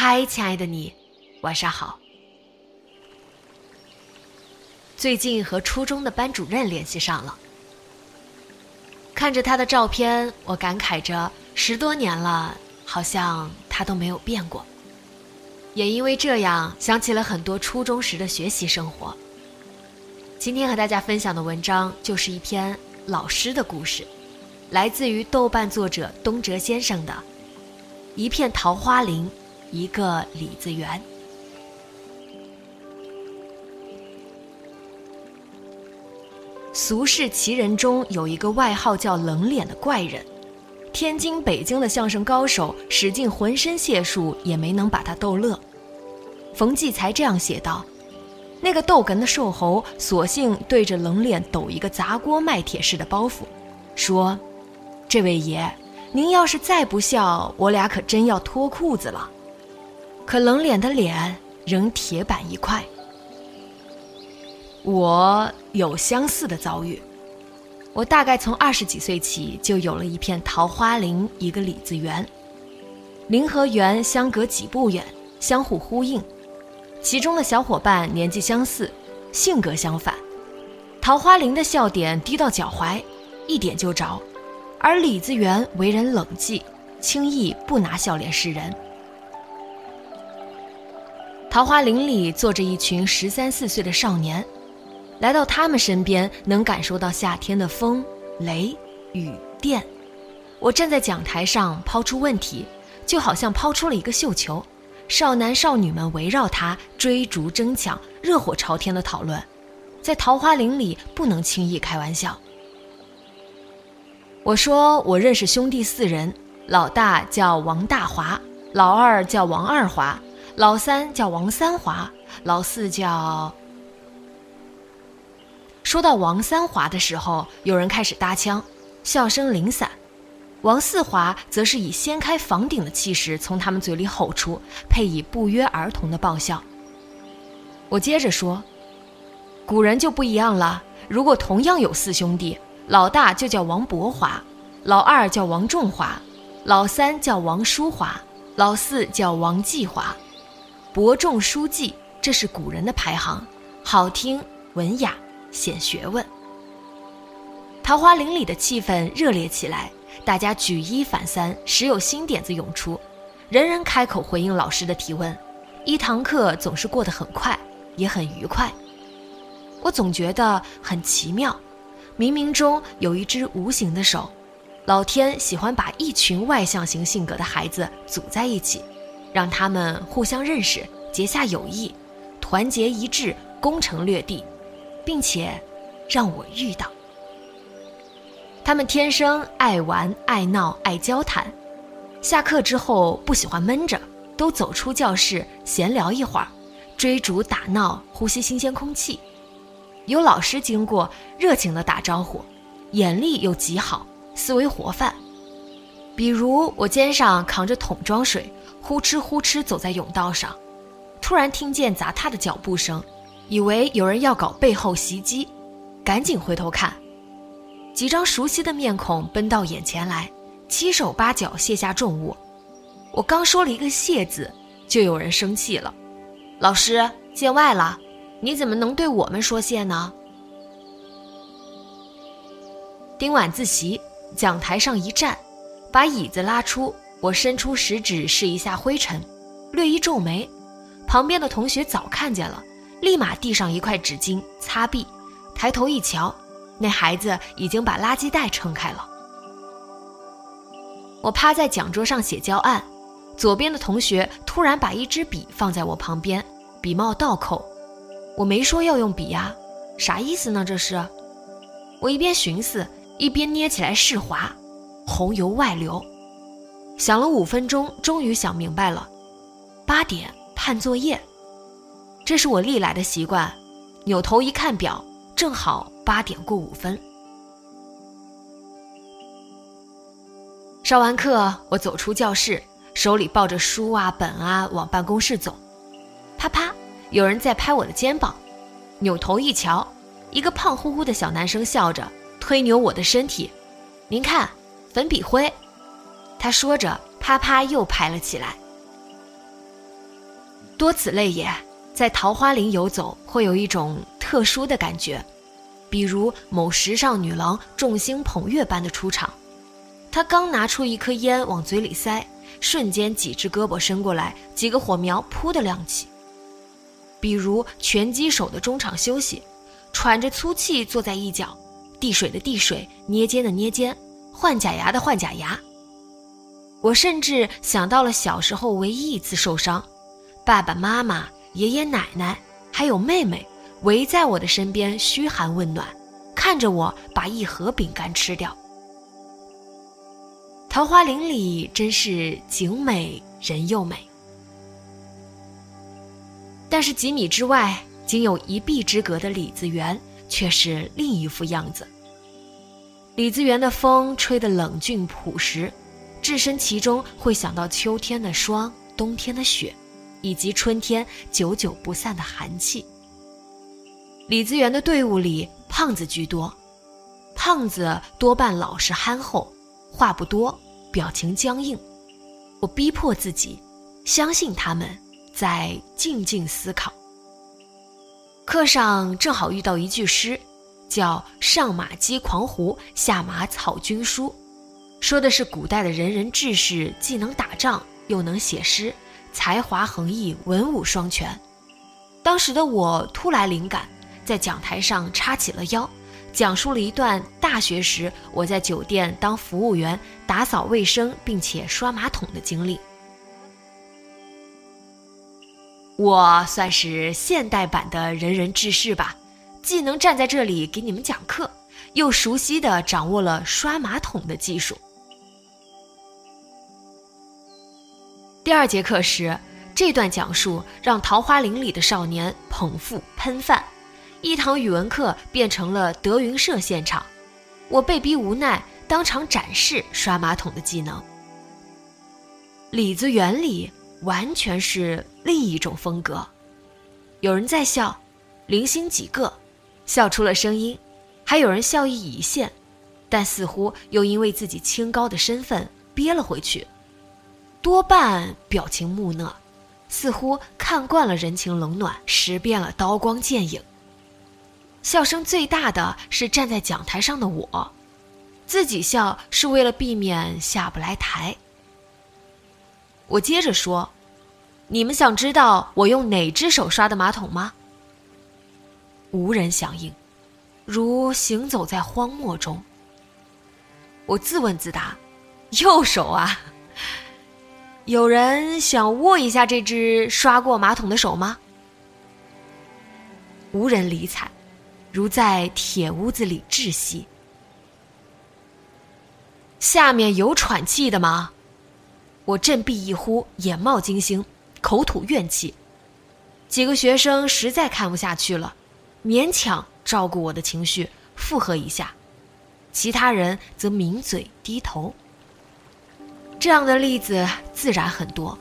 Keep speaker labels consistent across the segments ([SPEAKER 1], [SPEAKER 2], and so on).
[SPEAKER 1] 嗨，亲爱的你，晚上好。最近和初中的班主任联系上了，看着他的照片，我感慨着十多年了，好像他都没有变过。也因为这样，想起了很多初中时的学习生活。今天和大家分享的文章就是一篇老师的故事，来自于豆瓣作者东哲先生的《一片桃花林，一个李子园》。俗世奇人中有一个外号叫“冷脸”的怪人，天津、北京的相声高手使尽浑身解数也没能把他逗乐。冯骥才这样写道：“那个逗哏的瘦猴，索性对着冷脸抖一个砸锅卖铁似的包袱，说：‘这位爷，您要是再不笑，我俩可真要脱裤子了。’可冷脸的脸仍铁板一块。”我有相似的遭遇，我大概从二十几岁起就有了一片桃花林，一个李子园。林和园相隔几步远，相互呼应。其中的小伙伴年纪相似，性格相反。桃花林的笑点低到脚踝，一点就着；而李子园为人冷寂，轻易不拿笑脸示人。桃花林里坐着一群十三四岁的少年。来到他们身边，能感受到夏天的风、雷、雨、电。我站在讲台上抛出问题，就好像抛出了一个绣球，少男少女们围绕他追逐争抢，热火朝天的讨论。在桃花林里不能轻易开玩笑。我说我认识兄弟四人，老大叫王大华，老二叫王二华，老三叫王三华，老四叫……说到王三华的时候，有人开始搭腔，笑声零散。王四华则是以掀开房顶的气势从他们嘴里吼出，配以不约而同的爆笑。我接着说，古人就不一样了。如果同样有四兄弟，老大就叫王伯华，老二叫王仲华，老三叫王淑华，老四叫王继华。伯仲叔季，这是古人的排行，好听文雅。显学问。桃花林里的气氛热烈起来，大家举一反三，时有新点子涌出，人人开口回应老师的提问，一堂课总是过得很快，也很愉快。我总觉得很奇妙，冥冥中有一只无形的手，老天喜欢把一群外向型性格的孩子组在一起，让他们互相认识，结下友谊，团结一致，攻城略地。并且，让我遇到他们，天生爱玩、爱闹、爱交谈。下课之后不喜欢闷着，都走出教室闲聊一会儿，追逐打闹，呼吸新鲜空气。有老师经过，热情的打招呼，眼力又极好，思维活泛。比如我肩上扛着桶装水，呼哧呼哧走在甬道上，突然听见砸踏的脚步声。以为有人要搞背后袭击，赶紧回头看，几张熟悉的面孔奔到眼前来，七手八脚卸下重物。我刚说了一个“谢”字，就有人生气了：“老师见外了，你怎么能对我们说谢呢？”丁晚自习，讲台上一站，把椅子拉出，我伸出食指试一下灰尘，略一皱眉，旁边的同学早看见了。立马递上一块纸巾擦壁，抬头一瞧，那孩子已经把垃圾袋撑开了。我趴在讲桌上写教案，左边的同学突然把一支笔放在我旁边，笔帽倒扣。我没说要用笔呀，啥意思呢？这是？我一边寻思，一边捏起来试滑，红油外流。想了五分钟，终于想明白了，八点判作业。这是我历来的习惯，扭头一看表，正好八点过五分。上完课，我走出教室，手里抱着书啊本啊往办公室走。啪啪，有人在拍我的肩膀，扭头一瞧，一个胖乎乎的小男生笑着推扭我的身体。您看，粉笔灰。他说着，啪啪又拍了起来。多此类也。在桃花林游走，会有一种特殊的感觉，比如某时尚女郎众星捧月般的出场，她刚拿出一颗烟往嘴里塞，瞬间几只胳膊伸过来，几个火苗扑的亮起。比如拳击手的中场休息，喘着粗气坐在一角，递水的递水，捏肩的捏肩，换假牙的换假牙。我甚至想到了小时候唯一一次受伤，爸爸妈妈。爷爷奶奶还有妹妹围在我的身边嘘寒问暖，看着我把一盒饼干吃掉。桃花林里真是景美人又美，但是几米之外，仅有一臂之隔的李子园却是另一副样子。李子园的风吹得冷峻朴实，置身其中会想到秋天的霜，冬天的雪。以及春天久久不散的寒气。李子园的队伍里，胖子居多，胖子多半老实憨厚，话不多，表情僵硬。我逼迫自己，相信他们在静静思考。课上正好遇到一句诗，叫“上马击狂胡，下马草军书”，说的是古代的仁人志士，既能打仗，又能写诗。才华横溢，文武双全。当时的我突来灵感，在讲台上叉起了腰，讲述了一段大学时我在酒店当服务员、打扫卫生并且刷马桶的经历。我算是现代版的仁人志士吧，既能站在这里给你们讲课，又熟悉的掌握了刷马桶的技术。第二节课时，这段讲述让桃花林里的少年捧腹喷饭，一堂语文课变成了德云社现场。我被逼无奈，当场展示刷马桶的技能。李子园里完全是另一种风格，有人在笑，零星几个笑出了声音，还有人笑意已现，但似乎又因为自己清高的身份憋了回去。多半表情木讷，似乎看惯了人情冷暖，识遍了刀光剑影。笑声最大的是站在讲台上的我，自己笑是为了避免下不来台。我接着说：“你们想知道我用哪只手刷的马桶吗？”无人响应，如行走在荒漠中。我自问自答：“右手啊。”有人想握一下这只刷过马桶的手吗？无人理睬，如在铁屋子里窒息。下面有喘气的吗？我振臂一呼，眼冒金星，口吐怨气。几个学生实在看不下去了，勉强照顾我的情绪，附和一下。其他人则抿嘴低头。这样的例子自然很多，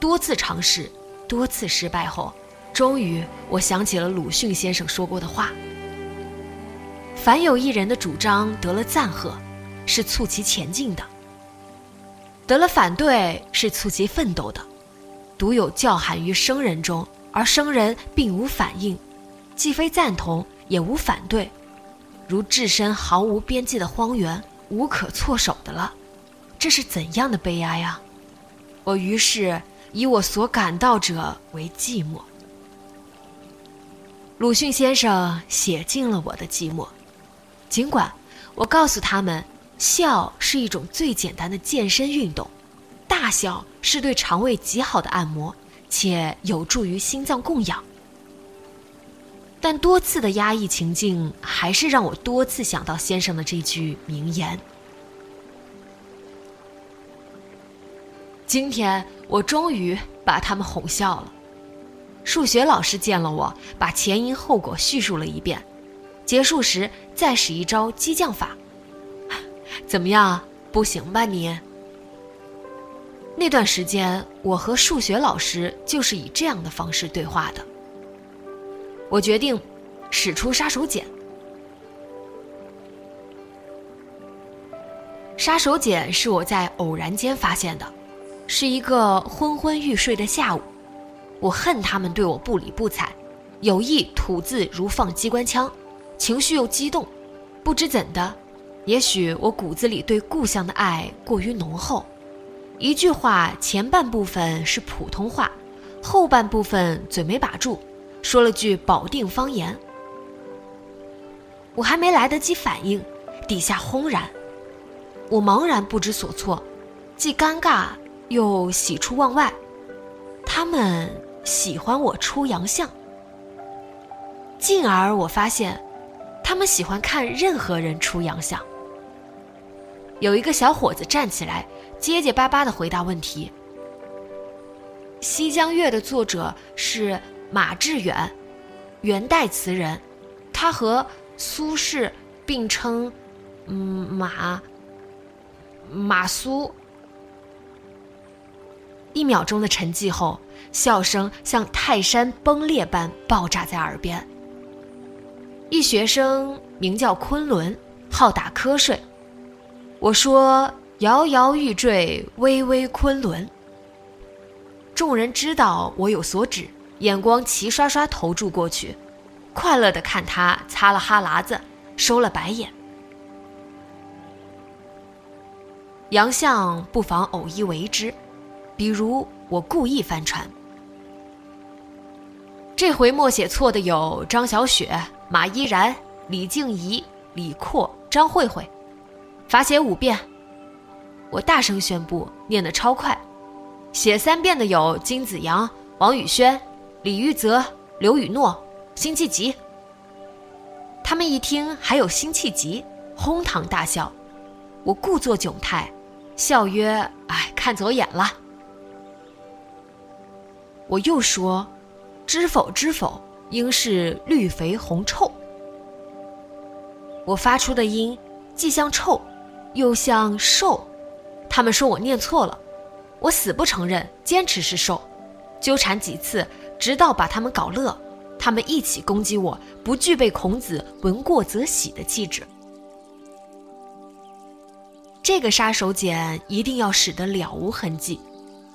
[SPEAKER 1] 多次尝试，多次失败后，终于我想起了鲁迅先生说过的话：“凡有一人的主张得了赞贺，是促其前进的；得了反对，是促其奋斗的。独有叫喊于生人中，而生人并无反应，既非赞同，也无反对，如置身毫无边际的荒原，无可措手的了。”这是怎样的悲哀啊！我于是以我所感到者为寂寞。鲁迅先生写尽了我的寂寞，尽管我告诉他们，笑是一种最简单的健身运动，大笑是对肠胃极好的按摩，且有助于心脏供氧。但多次的压抑情境，还是让我多次想到先生的这句名言。今天我终于把他们哄笑了。数学老师见了我，把前因后果叙述了一遍，结束时再使一招激将法。怎么样？不行吧你？那段时间，我和数学老师就是以这样的方式对话的。我决定使出杀手锏。杀手锏是我在偶然间发现的。是一个昏昏欲睡的下午，我恨他们对我不理不睬，有意吐字如放机关枪，情绪又激动，不知怎的，也许我骨子里对故乡的爱过于浓厚，一句话前半部分是普通话，后半部分嘴没把住，说了句保定方言。我还没来得及反应，底下轰然，我茫然不知所措，既尴尬又喜出望外。他们喜欢我出洋相，进而我发现，他们喜欢看任何人出洋相。有一个小伙子站起来，结结巴巴的回答问题：“《西江月》的作者是马致远，元代词人，他和……”苏轼并称“嗯马马苏”。一秒钟的沉寂后，笑声像泰山崩裂般爆炸在耳边。一学生名叫昆仑，好打瞌睡。我说：“摇摇欲坠，微微昆仑。”众人知道我有所指，眼光齐刷刷投注过去。快乐的看他擦了哈喇子，收了白眼。洋相不妨偶一为之，比如我故意翻船。这回默写错的有张小雪、马依然、李静怡、李阔、张慧慧，罚写五遍。我大声宣布，念得超快。写三遍的有金子阳、王宇轩、李玉泽、刘雨诺。辛弃疾。他们一听还有辛弃疾，哄堂大笑。我故作窘态，笑曰：“哎，看走眼了。”我又说：“知否知否，应是绿肥红臭。”我发出的音既像臭，又像瘦。他们说我念错了，我死不承认，坚持是瘦。纠缠几次，直到把他们搞乐。他们一起攻击我，不具备孔子“闻过则喜”的气质。这个杀手锏一定要使得了无痕迹，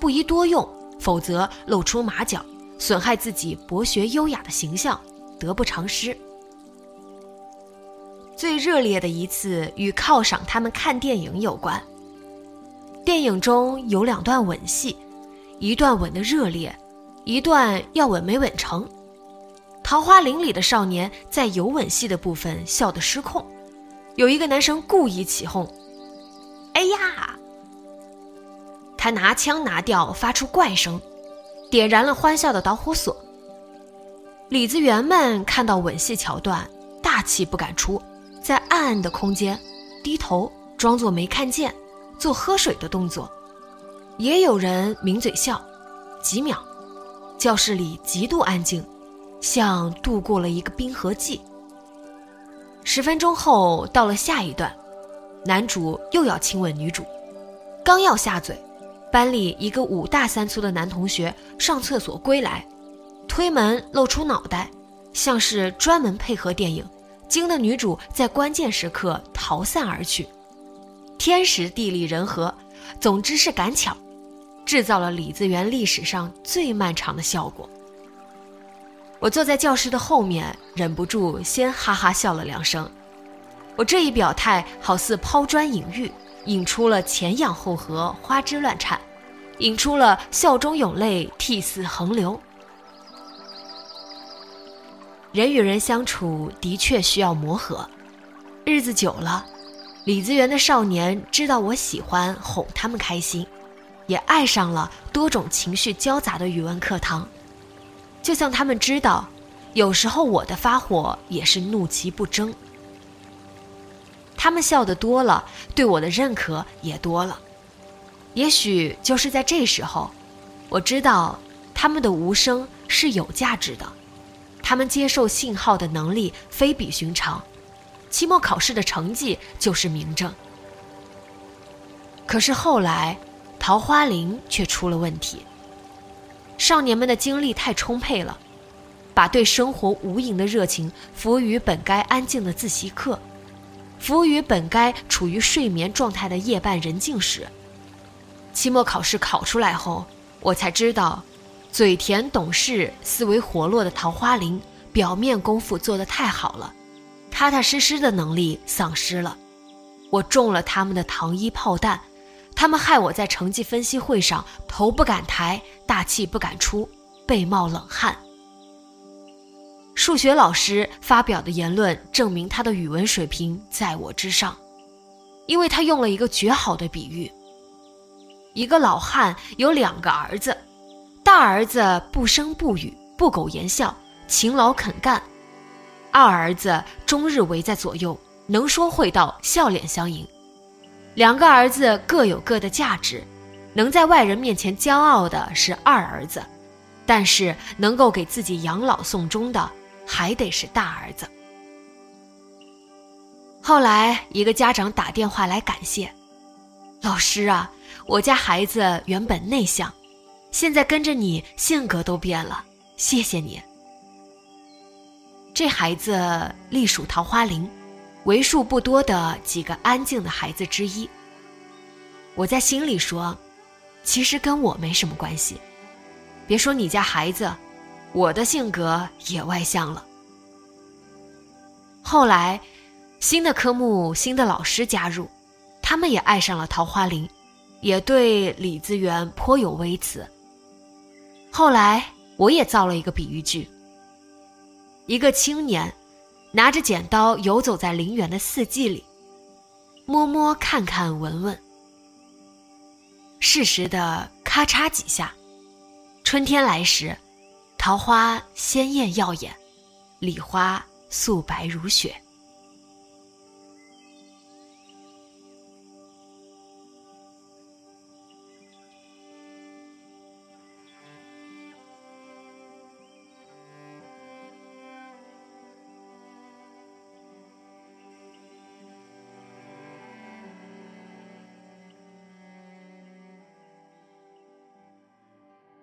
[SPEAKER 1] 不宜多用，否则露出马脚，损害自己博学优雅的形象，得不偿失。最热烈的一次与犒赏他们看电影有关。电影中有两段吻戏，一段吻的热烈，一段要吻没吻成。桃花林里的少年在有吻戏的部分笑得失控，有一个男生故意起哄：“哎呀！”他拿枪拿掉，发出怪声，点燃了欢笑的导火索。李子园们看到吻戏桥段，大气不敢出，在暗暗的空间低头装作没看见，做喝水的动作。也有人抿嘴笑，几秒，教室里极度安静。像度过了一个冰河季。十分钟后，到了下一段，男主又要亲吻女主，刚要下嘴，班里一个五大三粗的男同学上厕所归来，推门露出脑袋，像是专门配合电影，惊得女主在关键时刻逃散而去。天时地利人和，总之是赶巧，制造了李子园历史上最漫长的效果。我坐在教室的后面，忍不住先哈哈笑了两声。我这一表态，好似抛砖引玉，引出了前仰后合，花枝乱颤，引出了笑中有泪，涕泗横流。人与人相处的确需要磨合，日子久了，李子园的少年知道我喜欢哄他们开心，也爱上了多种情绪交杂的语文课堂。就像他们知道，有时候我的发火也是怒其不争。他们笑得多了，对我的认可也多了。也许就是在这时候，我知道他们的无声是有价值的，他们接受信号的能力非比寻常。期末考试的成绩就是明证。可是后来，桃花林却出了问题。少年们的精力太充沛了，把对生活无垠的热情服务于本该安静的自习课，服务于本该处于睡眠状态的夜半人静时。期末考试考出来后，我才知道，嘴甜懂事、思维活络的桃花林，表面功夫做得太好了，踏踏实实的能力丧失了。我中了他们的糖衣炮弹，他们害我在成绩分析会上头不敢抬，大气不敢出，背冒冷汗。数学老师发表的言论证明他的语文水平在我之上，因为他用了一个绝好的比喻：一个老汉有两个儿子。大儿子不声不语，不苟言笑，勤劳肯干；二儿子终日围在左右，能说会道，笑脸相迎。两个儿子各有各的价值，能在外人面前骄傲的是二儿子，但是能够给自己养老送终的还得是大儿子。后来，一个家长打电话来感谢老师啊，我家孩子原本内向。现在跟着你，性格都变了，谢谢你。这孩子隶属桃花林，为数不多的几个安静的孩子之一。我在心里说，其实跟我没什么关系。别说你家孩子，我的性格也外向了。后来，新的科目、新的老师加入，他们也爱上了桃花林，也对李资源颇有微词。后来，我也造了一个比喻句：一个青年拿着剪刀游走在陵园的四季里，摸摸看看闻闻，适时的咔嚓几下，春天来时，桃花鲜艳耀眼，李花素白如雪。